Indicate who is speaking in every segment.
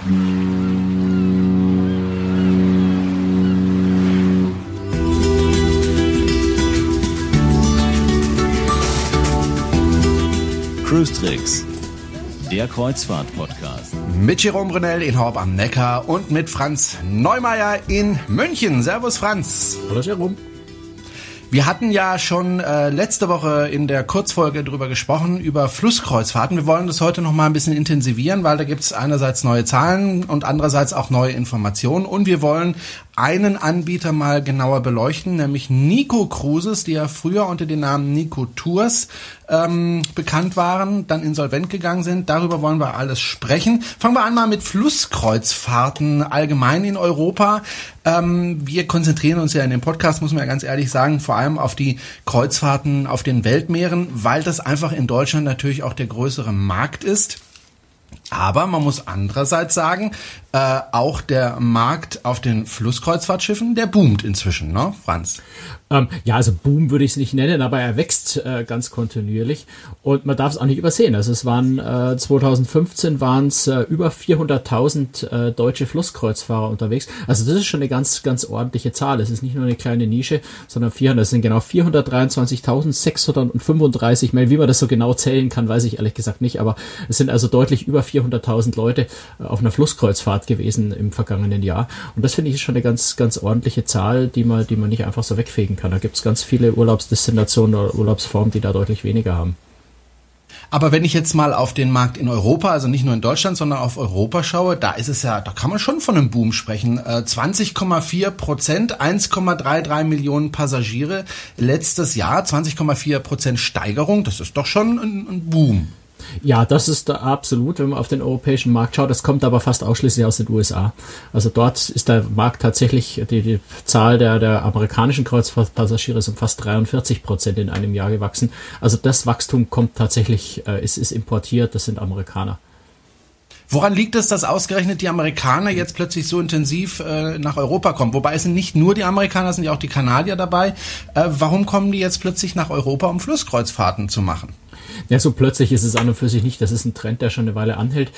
Speaker 1: Cruise Tricks, der Kreuzfahrt-Podcast.
Speaker 2: Mit Jerome Brunel in Horb am Neckar und mit Franz Neumeier in München. Servus Franz.
Speaker 3: Hallo Jerome.
Speaker 2: Wir hatten ja schon äh, letzte Woche in der Kurzfolge drüber gesprochen, über Flusskreuzfahrten. Wir wollen das heute noch mal ein bisschen intensivieren, weil da gibt es einerseits neue Zahlen und andererseits auch neue Informationen. Und wir wollen einen Anbieter mal genauer beleuchten, nämlich Nico Cruises, die ja früher unter dem Namen Nico Tours ähm, bekannt waren, dann insolvent gegangen sind. Darüber wollen wir alles sprechen. Fangen wir an mal mit Flusskreuzfahrten allgemein in Europa. Ähm, wir konzentrieren uns ja in dem Podcast, muss man ja ganz ehrlich sagen, vor allem auf die Kreuzfahrten auf den Weltmeeren, weil das einfach in Deutschland natürlich auch der größere Markt ist. Aber man muss andererseits sagen, äh, auch der Markt auf den Flusskreuzfahrtschiffen, der boomt inzwischen, ne, Franz?
Speaker 3: Ähm, ja, also Boom würde ich es nicht nennen, aber er wächst äh, ganz kontinuierlich und man darf es auch nicht übersehen. Also es waren äh, 2015 waren es äh, über 400.000 äh, deutsche Flusskreuzfahrer unterwegs. Also das ist schon eine ganz ganz ordentliche Zahl. Es ist nicht nur eine kleine Nische, sondern 400. Das sind genau 423.635 Meilen. Wie man das so genau zählen kann, weiß ich ehrlich gesagt nicht. Aber es sind also deutlich über 400.000 Leute äh, auf einer Flusskreuzfahrt gewesen im vergangenen Jahr. Und das finde ich schon eine ganz ganz ordentliche Zahl, die man die man nicht einfach so wegfegen kann kann. Da gibt es ganz viele Urlaubsdestinationen oder Urlaubsformen, die da deutlich weniger haben.
Speaker 2: Aber wenn ich jetzt mal auf den Markt in Europa, also nicht nur in Deutschland, sondern auf Europa schaue, da ist es ja, da kann man schon von einem Boom sprechen. 20,4 äh, Prozent, 1,33 Millionen Passagiere letztes Jahr, 20,4 Prozent Steigerung, das ist doch schon ein, ein Boom.
Speaker 3: Ja, das ist da absolut, wenn man auf den europäischen Markt schaut. Das kommt aber fast ausschließlich aus den USA. Also dort ist der Markt tatsächlich, die, die Zahl der, der amerikanischen Kreuzfahrtpassagiere ist um fast 43 Prozent in einem Jahr gewachsen. Also das Wachstum kommt tatsächlich, äh, ist, ist importiert, das sind Amerikaner.
Speaker 2: Woran liegt es, dass ausgerechnet die Amerikaner jetzt plötzlich so intensiv äh, nach Europa kommen? Wobei es sind nicht nur die Amerikaner, es sind ja auch die Kanadier dabei. Äh, warum kommen die jetzt plötzlich nach Europa, um Flusskreuzfahrten zu machen?
Speaker 3: Ja, so plötzlich ist es an und für sich nicht. Das ist ein Trend, der schon eine Weile anhält.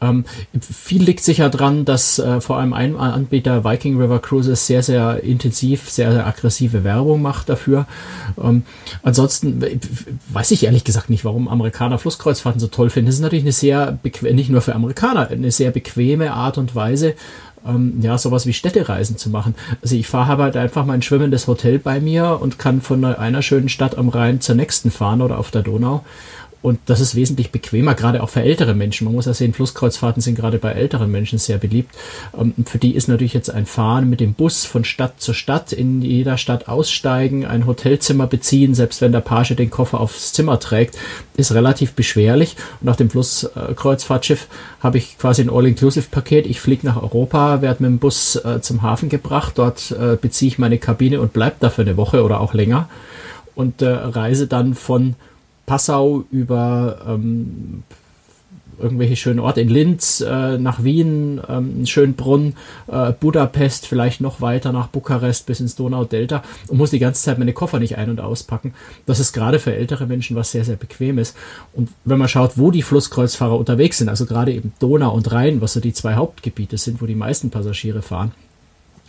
Speaker 3: Ähm, viel liegt sicher dran, dass äh, vor allem ein Anbieter Viking River Cruises sehr, sehr intensiv, sehr, sehr aggressive Werbung macht dafür. Ähm, ansonsten weiß ich ehrlich gesagt nicht, warum Amerikaner Flusskreuzfahrten so toll finden. Das ist natürlich eine sehr, nicht nur für Amerikaner, eine sehr bequeme Art und Weise, ähm, ja, sowas wie Städtereisen zu machen. Also ich fahre halt einfach mein schwimmendes Hotel bei mir und kann von einer schönen Stadt am Rhein zur nächsten fahren oder auf der Donau. Und das ist wesentlich bequemer, gerade auch für ältere Menschen. Man muss ja sehen, Flusskreuzfahrten sind gerade bei älteren Menschen sehr beliebt. Ähm, für die ist natürlich jetzt ein Fahren mit dem Bus von Stadt zu Stadt, in jeder Stadt aussteigen, ein Hotelzimmer beziehen, selbst wenn der Page den Koffer aufs Zimmer trägt, ist relativ beschwerlich. Und auf dem Flusskreuzfahrtschiff habe ich quasi ein All-Inclusive-Paket. Ich fliege nach Europa, werde mit dem Bus äh, zum Hafen gebracht, dort äh, beziehe ich meine Kabine und bleibe da für eine Woche oder auch länger und äh, reise dann von Passau über ähm, irgendwelche schönen Orte in Linz, äh, nach Wien, ähm, Schönbrunn, äh, Budapest, vielleicht noch weiter nach Bukarest bis ins Donaudelta und muss die ganze Zeit meine Koffer nicht ein- und auspacken. Das ist gerade für ältere Menschen was sehr, sehr bequem ist. Und wenn man schaut, wo die Flusskreuzfahrer unterwegs sind, also gerade eben Donau und Rhein, was so die zwei Hauptgebiete sind, wo die meisten Passagiere fahren,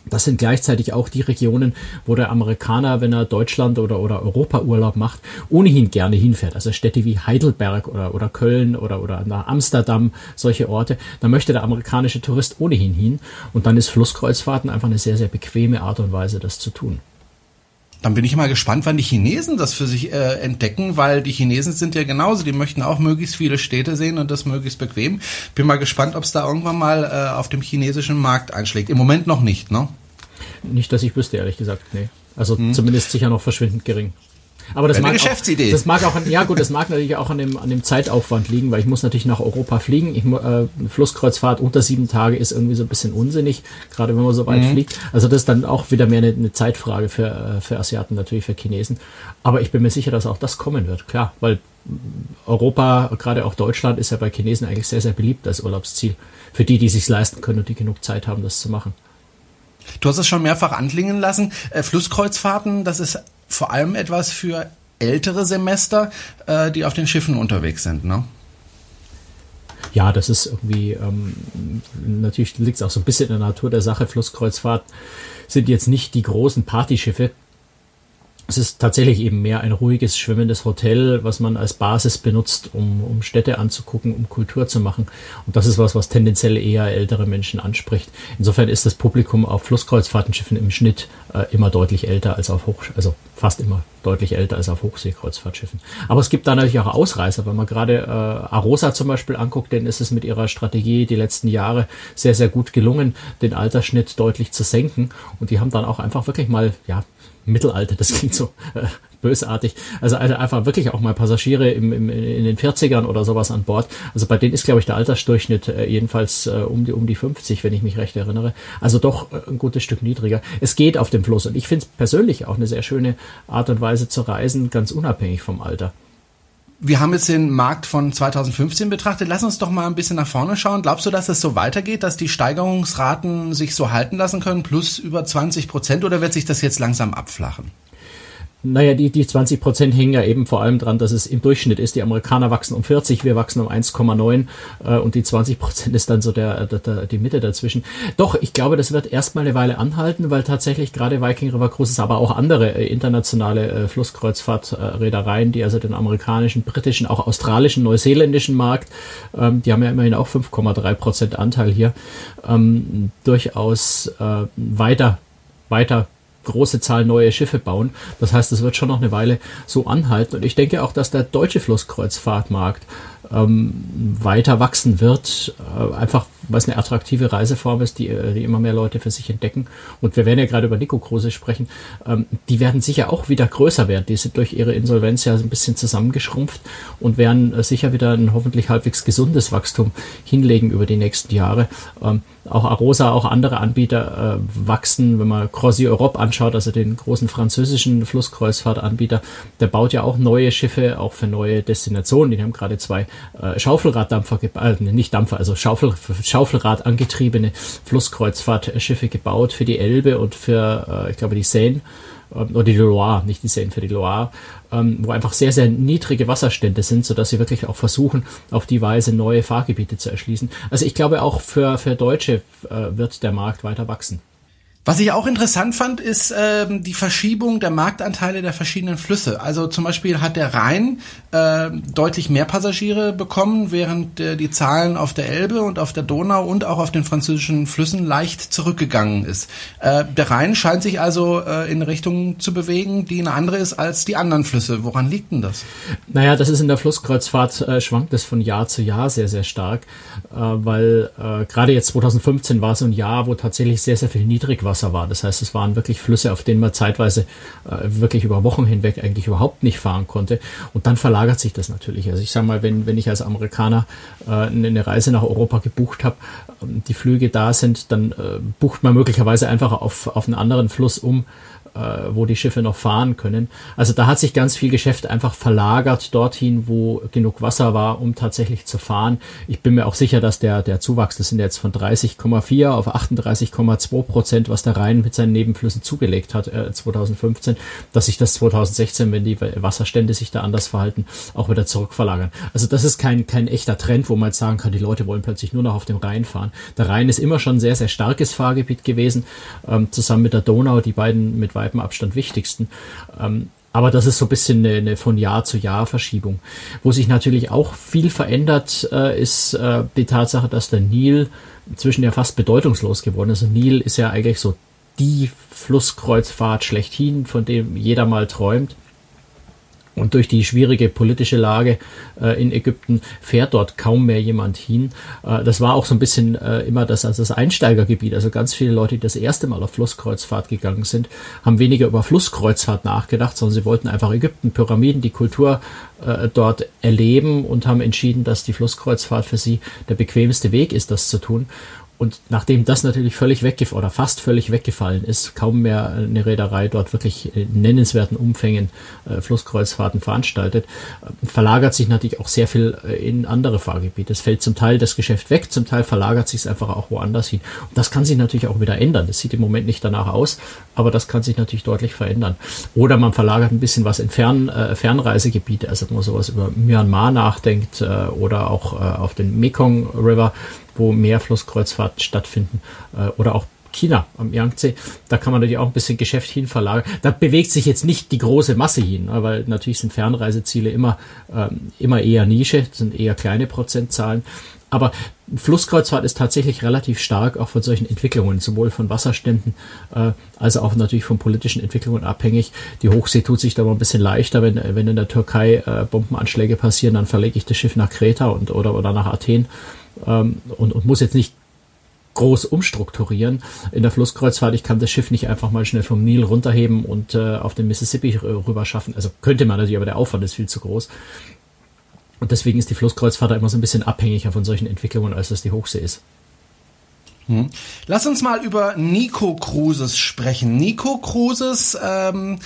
Speaker 3: das sind gleichzeitig auch die Regionen, wo der Amerikaner, wenn er Deutschland oder, oder Europa Urlaub macht, ohnehin gerne hinfährt. Also Städte wie Heidelberg oder, oder Köln oder, oder nach Amsterdam, solche Orte. Da möchte der amerikanische Tourist ohnehin hin. Und dann ist Flusskreuzfahrten einfach eine sehr, sehr bequeme Art und Weise, das zu tun.
Speaker 2: Dann bin ich mal gespannt, wann die Chinesen das für sich äh, entdecken, weil die Chinesen sind ja genauso, die möchten auch möglichst viele Städte sehen und das möglichst bequem. Bin mal gespannt, ob es da irgendwann mal äh, auf dem chinesischen Markt einschlägt. Im Moment noch nicht, ne?
Speaker 3: Nicht, dass ich wüsste, ehrlich gesagt, nee. Also hm. zumindest sicher noch verschwindend gering.
Speaker 2: Aber das mag, Geschäftsidee.
Speaker 3: Auch, das mag auch, an, ja gut, das mag natürlich auch an dem, an dem Zeitaufwand liegen, weil ich muss natürlich nach Europa fliegen. Ich, äh, Flusskreuzfahrt unter sieben Tage ist irgendwie so ein bisschen unsinnig, gerade wenn man so weit mhm. fliegt. Also das ist dann auch wieder mehr eine, eine Zeitfrage für, äh, für Asiaten, natürlich für Chinesen. Aber ich bin mir sicher, dass auch das kommen wird, klar, weil Europa, gerade auch Deutschland, ist ja bei Chinesen eigentlich sehr, sehr beliebt als Urlaubsziel. Für die, die sich leisten können und die genug Zeit haben, das zu machen.
Speaker 2: Du hast es schon mehrfach anklingen lassen. Äh, Flusskreuzfahrten, das ist vor allem etwas für ältere Semester, äh, die auf den Schiffen unterwegs sind, ne?
Speaker 3: Ja, das ist irgendwie, ähm, natürlich liegt es auch so ein bisschen in der Natur der Sache. Flusskreuzfahrt sind jetzt nicht die großen Partyschiffe, es ist tatsächlich eben mehr ein ruhiges, schwimmendes Hotel, was man als Basis benutzt, um, um Städte anzugucken, um Kultur zu machen. Und das ist was, was tendenziell eher ältere Menschen anspricht. Insofern ist das Publikum auf Flusskreuzfahrtenschiffen im Schnitt äh, immer deutlich älter als auf Hoch, also fast immer deutlich älter als auf Hochseekreuzfahrtschiffen. Aber es gibt da natürlich auch Ausreißer. Wenn man gerade äh, Arosa zum Beispiel anguckt, dann ist es mit ihrer Strategie die letzten Jahre sehr, sehr gut gelungen, den Altersschnitt deutlich zu senken. Und die haben dann auch einfach wirklich mal, ja, Mittelalter, das klingt so äh, bösartig. Also, also einfach wirklich auch mal Passagiere im, im, in den 40ern oder sowas an Bord. Also bei denen ist, glaube ich, der Altersdurchschnitt äh, jedenfalls äh, um, die, um die 50, wenn ich mich recht erinnere. Also doch äh, ein gutes Stück niedriger. Es geht auf dem Fluss und ich finde es persönlich auch eine sehr schöne Art und Weise zu reisen, ganz unabhängig vom Alter
Speaker 2: wir haben jetzt den Markt von 2015 betrachtet. Lass uns doch mal ein bisschen nach vorne schauen. Glaubst du, dass es so weitergeht, dass die Steigerungsraten sich so halten lassen können, plus über 20 Prozent, oder wird sich das jetzt langsam abflachen?
Speaker 3: Naja, die, die 20 Prozent hängen ja eben vor allem dran, dass es im Durchschnitt ist. Die Amerikaner wachsen um 40, wir wachsen um 1,9 äh, und die 20 Prozent ist dann so der, der, der, die Mitte dazwischen. Doch, ich glaube, das wird erstmal eine Weile anhalten, weil tatsächlich gerade Viking River Cruises, aber auch andere äh, internationale äh, Flusskreuzfahrtreedereien, die also den amerikanischen, britischen, auch australischen, neuseeländischen Markt, ähm, die haben ja immerhin auch 5,3 Prozent Anteil hier, ähm, durchaus äh, weiter weiter große Zahl neue Schiffe bauen. Das heißt, es wird schon noch eine Weile so anhalten. Und ich denke auch, dass der deutsche Flusskreuzfahrtmarkt weiter wachsen wird, äh, einfach weil es eine attraktive Reiseform ist, die, äh, die immer mehr Leute für sich entdecken. Und wir werden ja gerade über Nico Kruse sprechen. Ähm, die werden sicher auch wieder größer werden. Die sind durch ihre Insolvenz ja ein bisschen zusammengeschrumpft und werden äh, sicher wieder ein hoffentlich halbwegs gesundes Wachstum hinlegen über die nächsten Jahre. Ähm, auch Arosa, auch andere Anbieter wachsen. Wenn man Croisier Europe anschaut, also den großen französischen Flusskreuzfahrtanbieter, der baut ja auch neue Schiffe, auch für neue Destinationen. Die haben gerade zwei äh, Schaufelraddampfer, äh, nicht Dampfer, also Schaufel, Schaufelrad angetriebene Flusskreuzfahrtschiffe gebaut für die Elbe und für, äh, ich glaube, die Seine ähm, oder die Loire, nicht die Seine, für die Loire, ähm, wo einfach sehr, sehr niedrige Wasserstände sind, sodass sie wirklich auch versuchen, auf die Weise neue Fahrgebiete zu erschließen. Also ich glaube, auch für, für Deutsche äh, wird der Markt weiter wachsen.
Speaker 2: Was ich auch interessant fand, ist ähm, die Verschiebung der Marktanteile der verschiedenen Flüsse. Also zum Beispiel hat der Rhein äh, deutlich mehr Passagiere bekommen, während äh, die Zahlen auf der Elbe und auf der Donau und auch auf den französischen Flüssen leicht zurückgegangen ist. Äh, der Rhein scheint sich also äh, in Richtung zu bewegen, die eine andere ist als die anderen Flüsse. Woran liegt denn das?
Speaker 3: Naja, das ist in der Flusskreuzfahrt äh, schwankt es von Jahr zu Jahr sehr, sehr stark, weil äh, gerade jetzt 2015 war so ein Jahr, wo tatsächlich sehr, sehr viel Niedrigwasser Wasser war. Das heißt, es waren wirklich Flüsse, auf denen man zeitweise äh, wirklich über Wochen hinweg eigentlich überhaupt nicht fahren konnte. Und dann verlagert sich das natürlich. Also ich sage mal, wenn, wenn ich als Amerikaner äh, eine Reise nach Europa gebucht habe, ähm, die Flüge da sind, dann äh, bucht man möglicherweise einfach auf, auf einen anderen Fluss um äh, wo die Schiffe noch fahren können. Also da hat sich ganz viel Geschäft einfach verlagert dorthin, wo genug Wasser war, um tatsächlich zu fahren. Ich bin mir auch sicher, dass der, der Zuwachs, das sind jetzt von 30,4 auf 38,2 Prozent, was der Rhein mit seinen Nebenflüssen zugelegt hat äh, 2015, dass sich das 2016, wenn die Wasserstände sich da anders verhalten, auch wieder zurückverlagern. Also das ist kein, kein echter Trend, wo man jetzt sagen kann, die Leute wollen plötzlich nur noch auf dem Rhein fahren. Der Rhein ist immer schon ein sehr, sehr starkes Fahrgebiet gewesen, ähm, zusammen mit der Donau, die beiden mit weitem Abstand wichtigsten. Ähm, aber das ist so ein bisschen eine, eine, von Jahr zu Jahr Verschiebung. Wo sich natürlich auch viel verändert, äh, ist äh, die Tatsache, dass der Nil inzwischen ja fast bedeutungslos geworden ist. Und Nil ist ja eigentlich so die Flusskreuzfahrt schlechthin, von dem jeder mal träumt. Und durch die schwierige politische Lage äh, in Ägypten fährt dort kaum mehr jemand hin. Äh, das war auch so ein bisschen äh, immer das, also das Einsteigergebiet. Also ganz viele Leute, die das erste Mal auf Flusskreuzfahrt gegangen sind, haben weniger über Flusskreuzfahrt nachgedacht, sondern sie wollten einfach Ägypten, Pyramiden, die Kultur äh, dort erleben und haben entschieden, dass die Flusskreuzfahrt für sie der bequemste Weg ist, das zu tun. Und nachdem das natürlich völlig weggefallen oder fast völlig weggefallen ist, kaum mehr eine Reederei dort wirklich in nennenswerten Umfängen äh, Flusskreuzfahrten veranstaltet, äh, verlagert sich natürlich auch sehr viel äh, in andere Fahrgebiete. Es fällt zum Teil das Geschäft weg, zum Teil verlagert sich es einfach auch woanders hin. Und das kann sich natürlich auch wieder ändern. Das sieht im Moment nicht danach aus, aber das kann sich natürlich deutlich verändern. Oder man verlagert ein bisschen was in Fern, äh, Fernreisegebiete, also wenn man sowas über Myanmar nachdenkt äh, oder auch äh, auf den Mekong River wo mehr Flusskreuzfahrten stattfinden äh, oder auch China am Yangtze, da kann man natürlich auch ein bisschen Geschäft hin verlagern. Da bewegt sich jetzt nicht die große Masse hin, ne, weil natürlich sind Fernreiseziele immer, ähm, immer eher Nische, sind eher kleine Prozentzahlen. Aber Flusskreuzfahrt ist tatsächlich relativ stark auch von solchen Entwicklungen, sowohl von Wasserständen äh, als auch natürlich von politischen Entwicklungen abhängig. Die Hochsee tut sich da mal ein bisschen leichter, wenn, wenn in der Türkei äh, Bombenanschläge passieren, dann verlege ich das Schiff nach Kreta und, oder, oder nach Athen ähm, und, und muss jetzt nicht groß umstrukturieren. In der Flusskreuzfahrt, ich kann das Schiff nicht einfach mal schnell vom Nil runterheben und äh, auf den Mississippi rüber schaffen. Also könnte man natürlich, aber der Aufwand ist viel zu groß. Und deswegen ist die Flusskreuzfahrt immer so ein bisschen abhängiger von solchen Entwicklungen, als das die Hochsee ist.
Speaker 2: Hm. Lass uns mal über Nico Cruises sprechen. Nico Cruises ähm,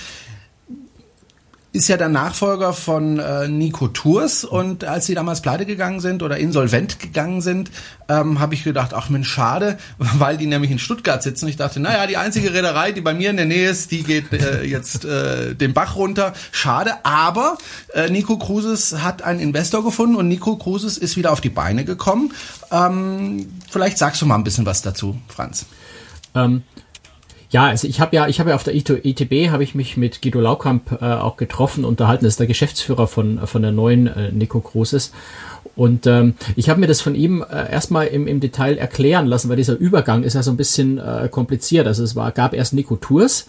Speaker 2: ist ja der Nachfolger von äh, Nico Tours und als sie damals pleite gegangen sind oder insolvent gegangen sind, ähm, habe ich gedacht, ach Mensch, schade, weil die nämlich in Stuttgart sitzen. Ich dachte, naja, die einzige Reederei, die bei mir in der Nähe ist, die geht äh, jetzt äh, den Bach runter. Schade, aber äh, Nico Cruises hat einen Investor gefunden und Nico Cruises ist wieder auf die Beine gekommen. Ähm, vielleicht sagst du mal ein bisschen was dazu, Franz.
Speaker 3: Ähm, ja, also ich habe ja, ich habe ja auf der ITB habe ich mich mit Guido Laukamp äh, auch getroffen, unterhalten. Das ist der Geschäftsführer von von der neuen äh, Nico Cruises. Und ähm, ich habe mir das von ihm äh, erstmal im, im Detail erklären lassen, weil dieser Übergang ist ja so ein bisschen äh, kompliziert. Also es war, gab erst Nico Tours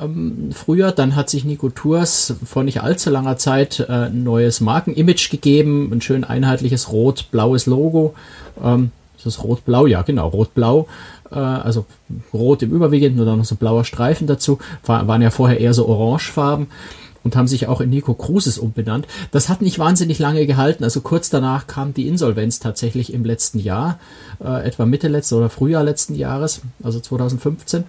Speaker 3: ähm, früher, dann hat sich Nico Tours vor nicht allzu langer Zeit äh, ein neues Markenimage gegeben, ein schön einheitliches rot-blaues Logo. Ähm, ist das rot-blau? Ja, genau, rot-blau äh, also rot im Überwiegenden und dann noch so blauer Streifen dazu, war, waren ja vorher eher so orangefarben und haben sich auch in Nico Cruises umbenannt. Das hat nicht wahnsinnig lange gehalten. Also kurz danach kam die Insolvenz tatsächlich im letzten Jahr, äh, etwa Mitte letzten oder Frühjahr letzten Jahres, also 2015.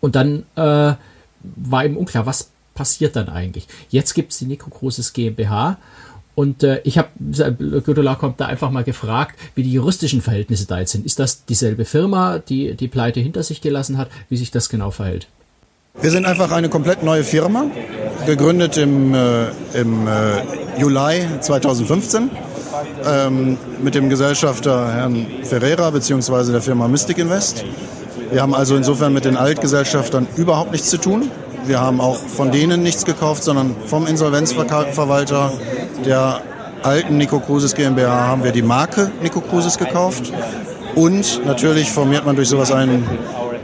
Speaker 3: Und dann äh, war eben unklar, was passiert dann eigentlich. Jetzt gibt es die Nico Cruises GmbH und äh, ich habe Gödola kommt da einfach mal gefragt, wie die juristischen Verhältnisse da jetzt sind. Ist das dieselbe Firma, die die Pleite hinter sich gelassen hat, wie sich das genau verhält?
Speaker 4: Wir sind einfach eine komplett neue Firma, gegründet im, äh, im äh, Juli 2015 ähm, mit dem Gesellschafter Herrn Ferreira bzw. der Firma Mystic Invest. Wir haben also insofern mit den Altgesellschaftern überhaupt nichts zu tun. Wir haben auch von denen nichts gekauft, sondern vom Insolvenzverwalter der alten Nico Cruises GmbH haben wir die Marke Nico Cruises gekauft. Und natürlich formiert man durch sowas einen,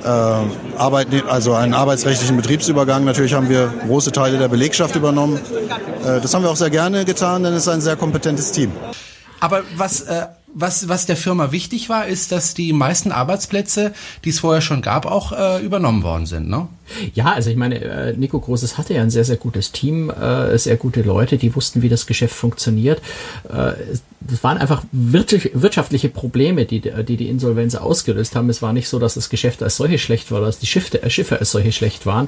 Speaker 4: äh, Arbeit, also einen arbeitsrechtlichen Betriebsübergang. Natürlich haben wir große Teile der Belegschaft übernommen. Äh, das haben wir auch sehr gerne getan, denn es ist ein sehr kompetentes Team.
Speaker 2: Aber was äh, was, was der Firma wichtig war, ist, dass die meisten Arbeitsplätze, die es vorher schon gab, auch äh, übernommen worden sind, ne?
Speaker 3: Ja, also ich meine, äh, Nico Großes hatte ja ein sehr, sehr gutes Team, äh, sehr gute Leute, die wussten, wie das Geschäft funktioniert. Äh, das waren einfach wirtschaftliche Probleme, die, die die Insolvenz ausgelöst haben. Es war nicht so, dass das Geschäft als solche schlecht war, dass die Schiffe, Schiffe als solche schlecht waren.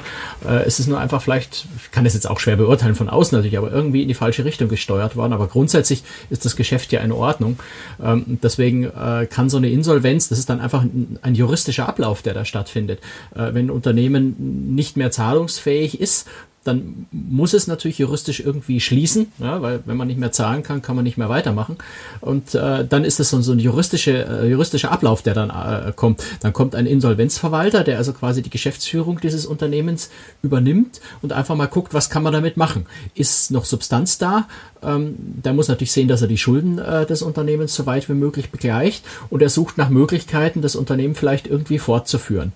Speaker 3: Es ist nur einfach vielleicht, ich kann es jetzt auch schwer beurteilen von außen natürlich, aber irgendwie in die falsche Richtung gesteuert worden. Aber grundsätzlich ist das Geschäft ja in Ordnung. Ähm, deswegen kann so eine Insolvenz, das ist dann einfach ein, juristischer Ablauf, der da stattfindet. Wenn Unternehmen nicht mehr zahlungsfähig ist dann muss es natürlich juristisch irgendwie schließen, ja, weil wenn man nicht mehr zahlen kann, kann man nicht mehr weitermachen. Und äh, dann ist es so, so ein juristische, äh, juristischer Ablauf, der dann äh, kommt. Dann kommt ein Insolvenzverwalter, der also quasi die Geschäftsführung dieses Unternehmens übernimmt und einfach mal guckt, was kann man damit machen. Ist noch Substanz da? Ähm, der muss natürlich sehen, dass er die Schulden äh, des Unternehmens so weit wie möglich begleicht und er sucht nach Möglichkeiten, das Unternehmen vielleicht irgendwie fortzuführen.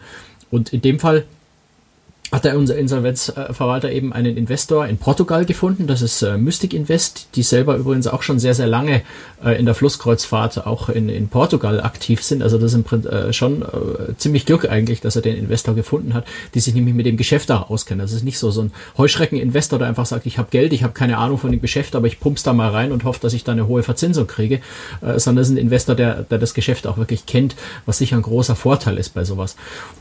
Speaker 3: Und in dem Fall hat der unser Insolvenzverwalter eben einen Investor in Portugal gefunden. Das ist äh, Mystic Invest, die selber übrigens auch schon sehr, sehr lange äh, in der Flusskreuzfahrt auch in, in Portugal aktiv sind. Also das ist im, äh, schon äh, ziemlich Glück eigentlich, dass er den Investor gefunden hat, die sich nämlich mit dem Geschäft auch auskennen. Das ist nicht so so ein Heuschrecken-Investor, der einfach sagt, ich habe Geld, ich habe keine Ahnung von dem Geschäft, aber ich pump's da mal rein und hoffe, dass ich da eine hohe Verzinsung kriege, äh, sondern das ist ein Investor, der, der das Geschäft auch wirklich kennt, was sicher ein großer Vorteil ist bei sowas.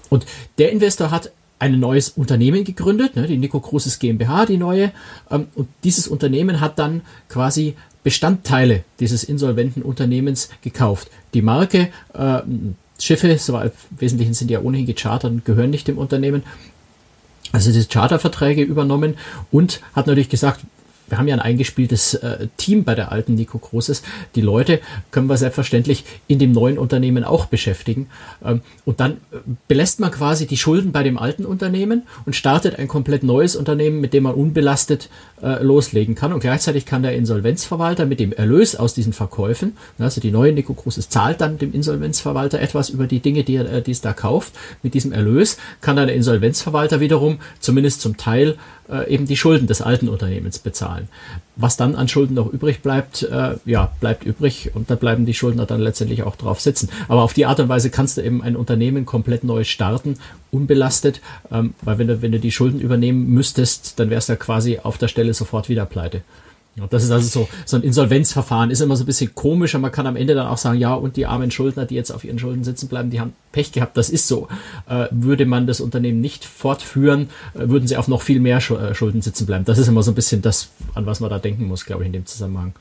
Speaker 3: Und der Investor hat ein neues Unternehmen gegründet, ne, die Nico Cruises GmbH, die neue. Ähm, und dieses Unternehmen hat dann quasi Bestandteile dieses insolventen Unternehmens gekauft. Die Marke, äh, Schiffe, so im Wesentlichen sind ja ohnehin gechartert und gehören nicht dem Unternehmen. Also diese Charterverträge übernommen und hat natürlich gesagt, wir haben ja ein eingespieltes äh, Team bei der alten Nico Großes. Die Leute können wir selbstverständlich in dem neuen Unternehmen auch beschäftigen. Ähm, und dann äh, belässt man quasi die Schulden bei dem alten Unternehmen und startet ein komplett neues Unternehmen, mit dem man unbelastet äh, loslegen kann. Und gleichzeitig kann der Insolvenzverwalter mit dem Erlös aus diesen Verkäufen, also die neue Nico Großes zahlt dann dem Insolvenzverwalter etwas über die Dinge, die er äh, die es da kauft. Mit diesem Erlös kann dann der Insolvenzverwalter wiederum zumindest zum Teil äh, eben die Schulden des alten Unternehmens bezahlen. Was dann an Schulden noch übrig bleibt, äh, ja, bleibt übrig und da bleiben die Schuldner dann letztendlich auch drauf sitzen. Aber auf die Art und Weise kannst du eben ein Unternehmen komplett neu starten, unbelastet, ähm, weil wenn du, wenn du die Schulden übernehmen müsstest, dann wärst du ja quasi auf der Stelle sofort wieder pleite. Das ist also so, so ein Insolvenzverfahren, ist immer so ein bisschen komisch, aber man kann am Ende dann auch sagen, ja, und die armen Schuldner, die jetzt auf ihren Schulden sitzen bleiben, die haben Pech gehabt, das ist so. Äh, würde man das Unternehmen nicht fortführen, äh, würden sie auf noch viel mehr äh, Schulden sitzen bleiben. Das ist immer so ein bisschen das, an was man da denken muss, glaube ich, in dem Zusammenhang.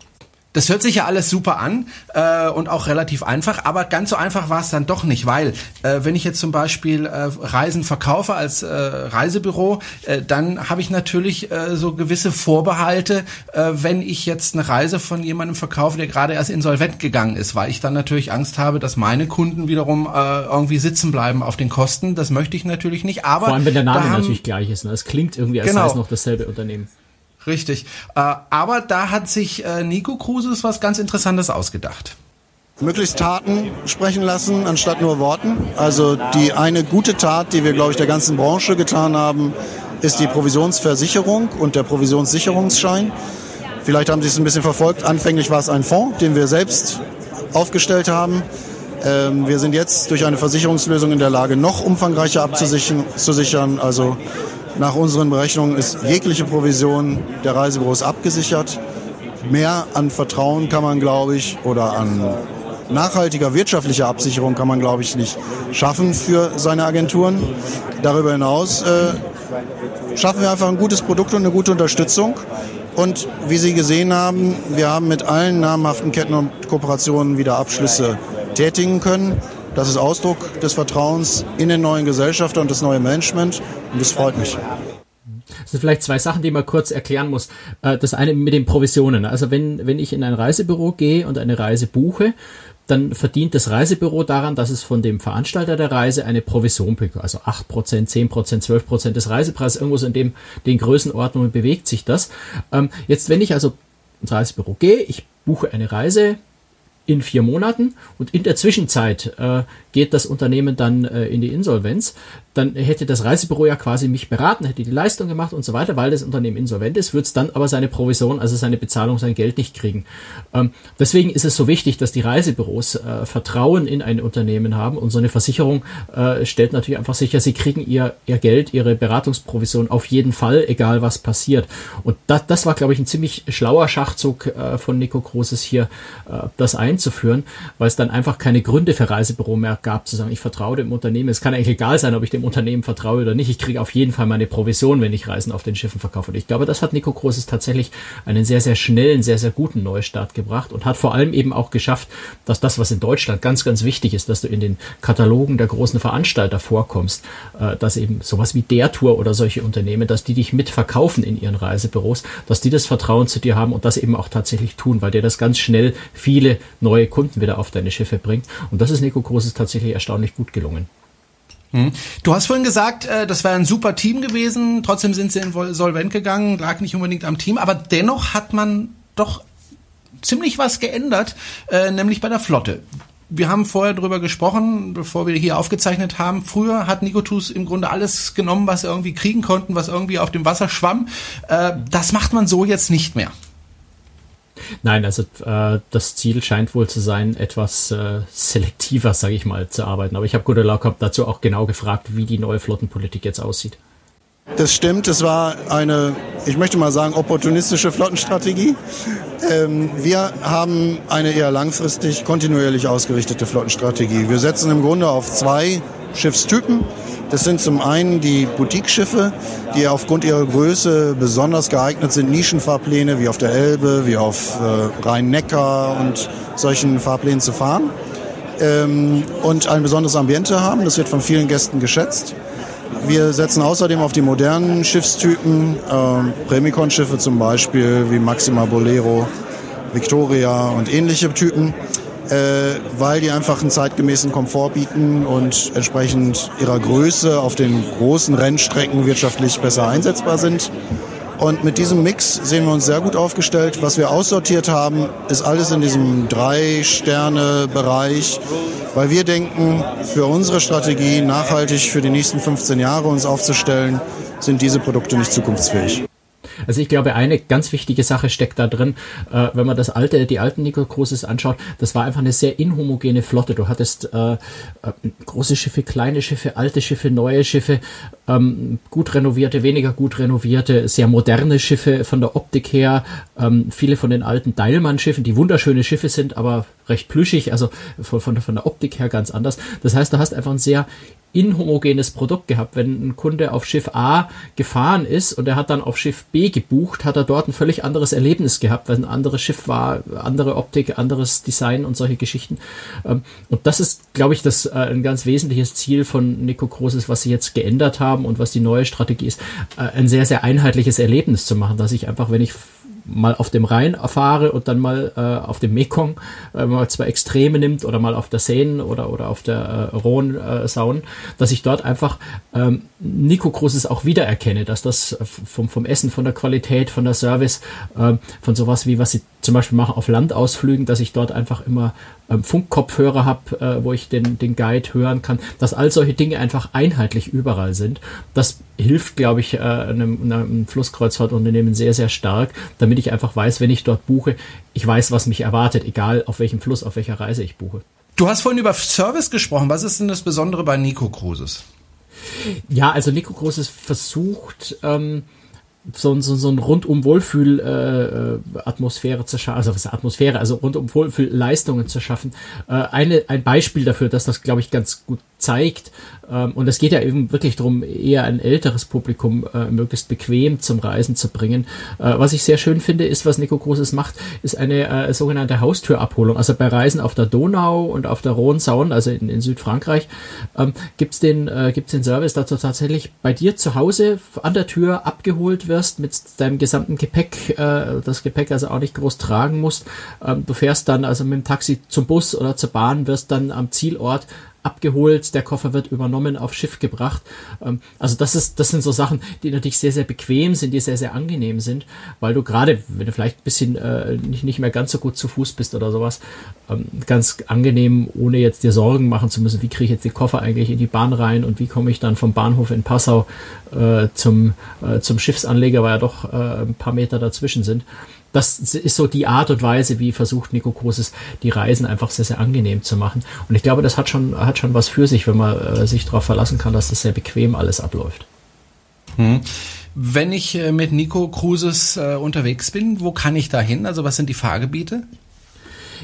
Speaker 2: Das hört sich ja alles super an äh, und auch relativ einfach, aber ganz so einfach war es dann doch nicht, weil äh, wenn ich jetzt zum Beispiel äh, Reisen verkaufe als äh, Reisebüro, äh, dann habe ich natürlich äh, so gewisse Vorbehalte, äh, wenn ich jetzt eine Reise von jemandem verkaufe, der gerade erst insolvent gegangen ist, weil ich dann natürlich Angst habe, dass meine Kunden wiederum äh, irgendwie sitzen bleiben auf den Kosten. Das möchte ich natürlich nicht. Aber
Speaker 3: vor allem wenn der Name haben, natürlich gleich ist. Ne? Es klingt irgendwie, als
Speaker 2: genau.
Speaker 3: sei es noch dasselbe Unternehmen.
Speaker 2: Richtig. Äh, aber da hat sich äh, Nico Cruises was ganz Interessantes ausgedacht.
Speaker 4: Möglichst Taten sprechen lassen, anstatt nur Worten. Also die eine gute Tat, die wir, glaube ich, der ganzen Branche getan haben, ist die Provisionsversicherung und der Provisionssicherungsschein. Vielleicht haben Sie es ein bisschen verfolgt. Anfänglich war es ein Fonds, den wir selbst aufgestellt haben. Ähm, wir sind jetzt durch eine Versicherungslösung in der Lage, noch umfangreicher abzusichern. Also nach unseren Berechnungen ist jegliche Provision der Reisebüros abgesichert. Mehr an Vertrauen kann man, glaube ich, oder an nachhaltiger wirtschaftlicher Absicherung kann man, glaube ich, nicht schaffen für seine Agenturen. Darüber hinaus äh, schaffen wir einfach ein gutes Produkt und eine gute Unterstützung. Und wie Sie gesehen haben, wir haben mit allen namhaften Ketten und Kooperationen wieder Abschlüsse tätigen können. Das ist Ausdruck des Vertrauens in den neuen Gesellschafter und das neue Management und das freut mich.
Speaker 3: Das sind vielleicht zwei Sachen, die man kurz erklären muss. Äh, das eine mit den Provisionen. Also wenn, wenn ich in ein Reisebüro gehe und eine Reise buche, dann verdient das Reisebüro daran, dass es von dem Veranstalter der Reise eine Provision bekommt. Also 8%, 10%, 12% des Reisepreises, irgendwo so in dem, den Größenordnungen bewegt sich das. Ähm, jetzt, wenn ich also ins Reisebüro gehe, ich buche eine Reise, in vier Monaten und in der Zwischenzeit äh, geht das Unternehmen dann äh, in die Insolvenz, dann hätte das Reisebüro ja quasi mich beraten, hätte die Leistung gemacht und so weiter, weil das Unternehmen insolvent ist, wird es dann aber seine Provision, also seine Bezahlung, sein Geld nicht kriegen. Ähm, deswegen ist es so wichtig, dass die Reisebüros äh, Vertrauen in ein Unternehmen haben und so eine Versicherung äh, stellt natürlich einfach sicher, sie kriegen ihr, ihr Geld, ihre Beratungsprovision auf jeden Fall, egal was passiert. Und das, das war, glaube ich, ein ziemlich schlauer Schachzug äh, von Nico Großes hier, äh, das einzuführen, weil es dann einfach keine Gründe für Reisebüro mehr gab, zu sagen, ich vertraue dem Unternehmen. Es kann eigentlich egal sein, ob ich dem Unternehmen vertraue oder nicht. Ich kriege auf jeden Fall meine Provision, wenn ich Reisen auf den Schiffen verkaufe. Und ich glaube, das hat Nico Großes tatsächlich einen sehr, sehr schnellen, sehr, sehr guten Neustart gebracht und hat vor allem eben auch geschafft, dass das, was in Deutschland ganz, ganz wichtig ist, dass du in den Katalogen der großen Veranstalter vorkommst, äh, dass eben sowas wie der Tour oder solche Unternehmen, dass die dich mitverkaufen in ihren Reisebüros, dass die das Vertrauen zu dir haben und das eben auch tatsächlich tun, weil dir das ganz schnell viele neue Kunden wieder auf deine Schiffe bringt. Und das ist Nico Großes tatsächlich erstaunlich gut gelungen.
Speaker 2: Hm. Du hast vorhin gesagt, äh, das wäre ein super Team gewesen, trotzdem sind sie insolvent gegangen, lag nicht unbedingt am Team, aber dennoch hat man doch ziemlich was geändert, äh, nämlich bei der Flotte. wir haben vorher drüber gesprochen, bevor wir hier aufgezeichnet haben. Früher hat Nikotus im Grunde alles genommen, was er irgendwie kriegen konnten, was irgendwie auf dem Wasser schwamm. Äh, das macht man so jetzt nicht mehr.
Speaker 3: Nein, also äh, das Ziel scheint wohl zu sein, etwas äh, selektiver, sage ich mal, zu arbeiten. Aber ich habe Godelau dazu auch genau gefragt, wie die neue Flottenpolitik jetzt aussieht.
Speaker 4: Das stimmt, es war eine, ich möchte mal sagen, opportunistische Flottenstrategie. Ähm, wir haben eine eher langfristig, kontinuierlich ausgerichtete Flottenstrategie. Wir setzen im Grunde auf zwei Schiffstypen. Das sind zum einen die Boutique-Schiffe, die aufgrund ihrer Größe besonders geeignet sind, Nischenfahrpläne wie auf der Elbe, wie auf äh, Rhein-Neckar und solchen Fahrplänen zu fahren. Ähm, und ein besonderes Ambiente haben. Das wird von vielen Gästen geschätzt. Wir setzen außerdem auf die modernen Schiffstypen, äh, Premicon-Schiffe zum Beispiel, wie Maxima Bolero, Victoria und ähnliche Typen, äh, weil die einfach einen zeitgemäßen Komfort bieten und entsprechend ihrer Größe auf den großen Rennstrecken wirtschaftlich besser einsetzbar sind. Und mit diesem Mix sehen wir uns sehr gut aufgestellt. Was wir aussortiert haben, ist alles in diesem Drei-Sterne-Bereich, weil wir denken, für unsere Strategie nachhaltig für die nächsten 15 Jahre uns aufzustellen, sind diese Produkte nicht zukunftsfähig.
Speaker 3: Also ich glaube, eine ganz wichtige Sache steckt da drin, äh, wenn man das alte, die alten Nico Cruises anschaut, das war einfach eine sehr inhomogene Flotte. Du hattest äh, äh, große Schiffe, kleine Schiffe, alte Schiffe, neue Schiffe, ähm, gut renovierte, weniger gut renovierte, sehr moderne Schiffe von der Optik her, ähm, viele von den alten Deilmann-Schiffen, die wunderschöne Schiffe sind, aber recht plüschig, also von, von, von der Optik her ganz anders. Das heißt, du hast einfach ein sehr inhomogenes Produkt gehabt. Wenn ein Kunde auf Schiff A gefahren ist und er hat dann auf Schiff B gebucht, hat er dort ein völlig anderes Erlebnis gehabt, weil ein anderes Schiff war, andere Optik, anderes Design und solche Geschichten. Ähm, und das ist, glaube ich, das äh, ein ganz wesentliches Ziel von Nico Großes, was sie jetzt geändert haben und was die neue Strategie ist, äh, ein sehr, sehr einheitliches Erlebnis zu machen, dass ich einfach, wenn ich mal auf dem Rhein fahre und dann mal äh, auf dem Mekong äh, mal zwei Extreme nimmt oder mal auf der Seine oder, oder auf der äh, Rhone äh, Saun, dass ich dort einfach ähm, Nico Großes auch wiedererkenne, dass das vom, vom Essen, von der Qualität, von der Service, äh, von sowas wie was sie zum Beispiel machen auf Landausflügen, dass ich dort einfach immer ähm, Funkkopfhörer habe, äh, wo ich den, den Guide hören kann, dass all solche Dinge einfach einheitlich überall sind. Das hilft, glaube ich, äh, einem, einem Flusskreuzfahrtunternehmen sehr, sehr stark, damit ich einfach weiß, wenn ich dort buche, ich weiß, was mich erwartet, egal auf welchem Fluss, auf welcher Reise ich buche.
Speaker 2: Du hast vorhin über Service gesprochen. Was ist denn das Besondere bei Nico Cruises?
Speaker 3: Ja, also Nico Cruises versucht, ähm, so, so, so ein rundum Wohlfühl äh, Atmosphäre zu schaffen, also was Atmosphäre, also rundum Wohlfühl Leistungen zu schaffen. Äh, eine, ein Beispiel dafür, dass das, glaube ich, ganz gut zeigt, ähm, und es geht ja eben wirklich darum, eher ein älteres Publikum äh, möglichst bequem zum Reisen zu bringen. Äh, was ich sehr schön finde, ist, was Nico Großes macht, ist eine äh, sogenannte Haustürabholung. Also bei Reisen auf der Donau und auf der Rhone-Saun, also in, in Südfrankreich, ähm, gibt's den, äh, gibt's den Service, dass du tatsächlich bei dir zu Hause an der Tür abgeholt wirst mit deinem gesamten Gepäck, äh, das Gepäck also auch nicht groß tragen musst. Ähm, du fährst dann also mit dem Taxi zum Bus oder zur Bahn, wirst dann am Zielort abgeholt, der Koffer wird übernommen, auf Schiff gebracht. Ähm, also das ist, das sind so Sachen, die natürlich sehr, sehr bequem sind, die sehr, sehr angenehm sind, weil du gerade, wenn du vielleicht ein bisschen äh, nicht, nicht mehr ganz so gut zu Fuß bist oder sowas, ähm, ganz angenehm, ohne jetzt dir Sorgen machen zu müssen, wie kriege ich jetzt die Koffer eigentlich in die Bahn rein und wie komme ich dann vom Bahnhof in Passau äh, zum, äh, zum Schiffsanleger, weil ja doch äh, ein paar Meter dazwischen sind das ist so die Art und Weise, wie versucht Nico Großes die Reisen einfach sehr, sehr angenehm zu machen. Und ich glaube, das hat schon, hat schon was für sich, wenn man äh, sich darauf verlassen kann, dass das sehr bequem alles abläuft.
Speaker 2: Hm. Wenn ich äh, mit Nico Cruises äh, unterwegs bin, wo kann ich da hin? Also was sind die Fahrgebiete?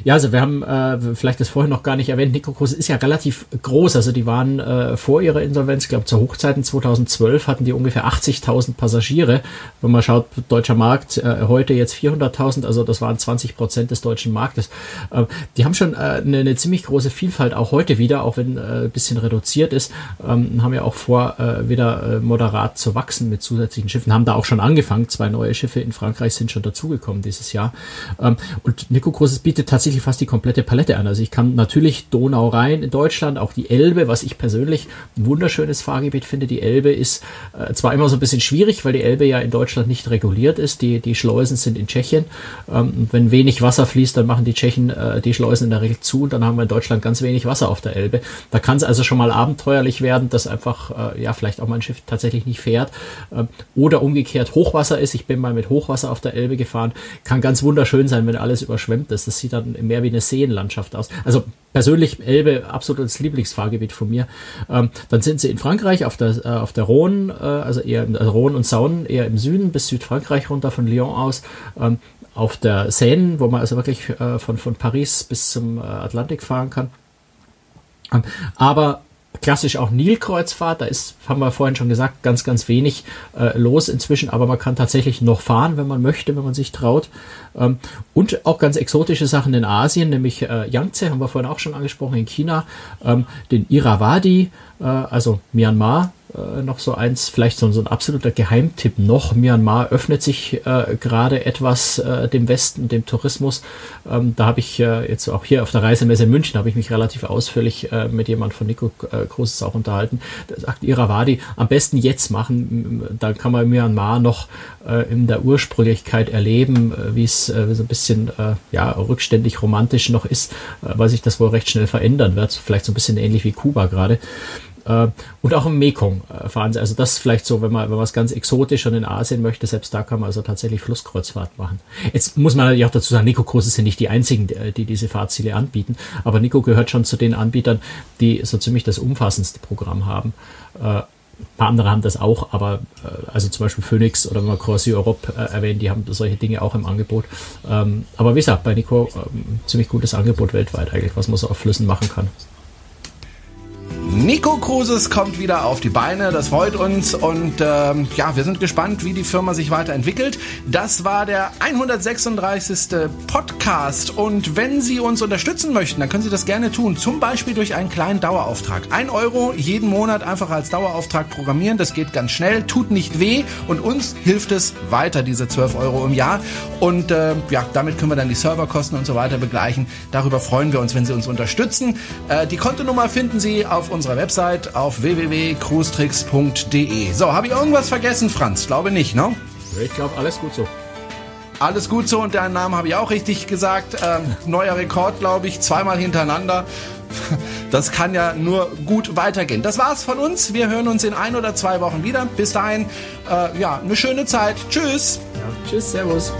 Speaker 3: Ja, also wir haben äh, vielleicht das vorher noch gar nicht erwähnt, Nico ist ja relativ groß. Also die waren äh, vor ihrer Insolvenz, ich glaube zur Hochzeiten 2012 hatten die ungefähr 80.000 Passagiere. Wenn man schaut, deutscher Markt äh, heute jetzt 400.000, also das waren 20 Prozent des deutschen Marktes. Äh, die haben schon äh, eine, eine ziemlich große Vielfalt auch heute wieder, auch wenn äh, ein bisschen reduziert ist. Ähm, haben ja auch vor, äh, wieder äh, moderat zu wachsen mit zusätzlichen Schiffen. Haben da auch schon angefangen. Zwei neue Schiffe in Frankreich sind schon dazugekommen dieses Jahr. Ähm, und Nico Großes bietet tatsächlich tatsächlich fast die komplette Palette an. Also ich kann natürlich Donau Rhein in Deutschland, auch die Elbe, was ich persönlich ein wunderschönes Fahrgebiet finde. Die Elbe ist äh, zwar immer so ein bisschen schwierig, weil die Elbe ja in Deutschland nicht reguliert ist. Die, die Schleusen sind in Tschechien. Ähm, wenn wenig Wasser fließt, dann machen die Tschechen äh, die Schleusen in der Regel zu und dann haben wir in Deutschland ganz wenig Wasser auf der Elbe. Da kann es also schon mal abenteuerlich werden, dass einfach äh, ja vielleicht auch mal ein Schiff tatsächlich nicht fährt. Ähm, oder umgekehrt Hochwasser ist. Ich bin mal mit Hochwasser auf der Elbe gefahren. Kann ganz wunderschön sein, wenn alles überschwemmt ist. Das sieht dann mehr wie eine Seenlandschaft aus. Also persönlich Elbe absolutes Lieblingsfahrgebiet von mir. Ähm, dann sind sie in Frankreich auf der, äh, auf der Rhone, äh, also eher also Rhone und Saône eher im Süden bis Südfrankreich runter von Lyon aus. Ähm, auf der Seine, wo man also wirklich äh, von, von Paris bis zum äh, Atlantik fahren kann. Ähm, aber klassisch auch Nilkreuzfahrt, da ist, haben wir vorhin schon gesagt, ganz, ganz wenig äh, los inzwischen, aber man kann tatsächlich noch fahren, wenn man möchte, wenn man sich traut. Ähm, und auch ganz exotische Sachen in Asien, nämlich äh, Yangtze, haben wir vorhin auch schon angesprochen, in China, ähm, den Irrawaddy, äh, also Myanmar, äh, noch so eins, vielleicht so, so, ein absoluter Geheimtipp noch. Myanmar öffnet sich äh, gerade etwas äh, dem Westen, dem Tourismus. Ähm, da habe ich äh, jetzt auch hier auf der Reisemesse in München habe ich mich relativ ausführlich äh, mit jemand von Nico äh, Großes auch unterhalten. Der sagt, Irrawaddy am besten jetzt machen. Da kann man Myanmar noch äh, in der Ursprünglichkeit erleben, äh, wie es äh, so ein bisschen äh, ja, rückständig romantisch noch ist, äh, weil sich das wohl recht schnell verändern wird. Vielleicht so ein bisschen ähnlich wie Kuba gerade. Äh, und auch im Mekong äh, fahren sie. Also das vielleicht so, wenn man, wenn man was ganz exotisch und in Asien möchte, selbst da kann man also tatsächlich Flusskreuzfahrt machen. Jetzt muss man natürlich auch dazu sagen, Nico Cruises sind nicht die einzigen, die diese Fahrziele anbieten, aber Nico gehört schon zu den Anbietern, die so ziemlich das umfassendste Programm haben. Äh, ein paar andere haben das auch, aber äh, also zum Beispiel Phoenix oder wenn wir Corsi Europe äh, erwähnen, die haben solche Dinge auch im Angebot. Ähm, aber wie gesagt, bei Nico ähm, ziemlich gutes Angebot weltweit eigentlich, was man so auf Flüssen machen kann.
Speaker 2: Nico Cruises kommt wieder auf die Beine, das freut uns und ähm, ja, wir sind gespannt, wie die Firma sich weiterentwickelt. Das war der 136. Podcast und wenn Sie uns unterstützen möchten, dann können Sie das gerne tun, zum Beispiel durch einen kleinen Dauerauftrag. Ein Euro jeden Monat einfach als Dauerauftrag programmieren, das geht ganz schnell, tut nicht weh und uns hilft es weiter, diese 12 Euro im Jahr und äh, ja, damit können wir dann die Serverkosten und so weiter begleichen. Darüber freuen wir uns, wenn Sie uns unterstützen. Äh, die Kontonummer finden Sie auf unserer Website auf www.cruestricks.de. So, habe ich irgendwas vergessen, Franz? Glaube nicht, ne?
Speaker 3: Ich glaube, alles gut so.
Speaker 2: Alles gut so und deinen Namen habe ich auch richtig gesagt. Ähm, neuer Rekord, glaube ich, zweimal hintereinander. Das kann ja nur gut weitergehen. Das war's von uns. Wir hören uns in ein oder zwei Wochen wieder. Bis dahin, äh, ja, eine schöne Zeit. Tschüss.
Speaker 3: Ja, tschüss, Servus.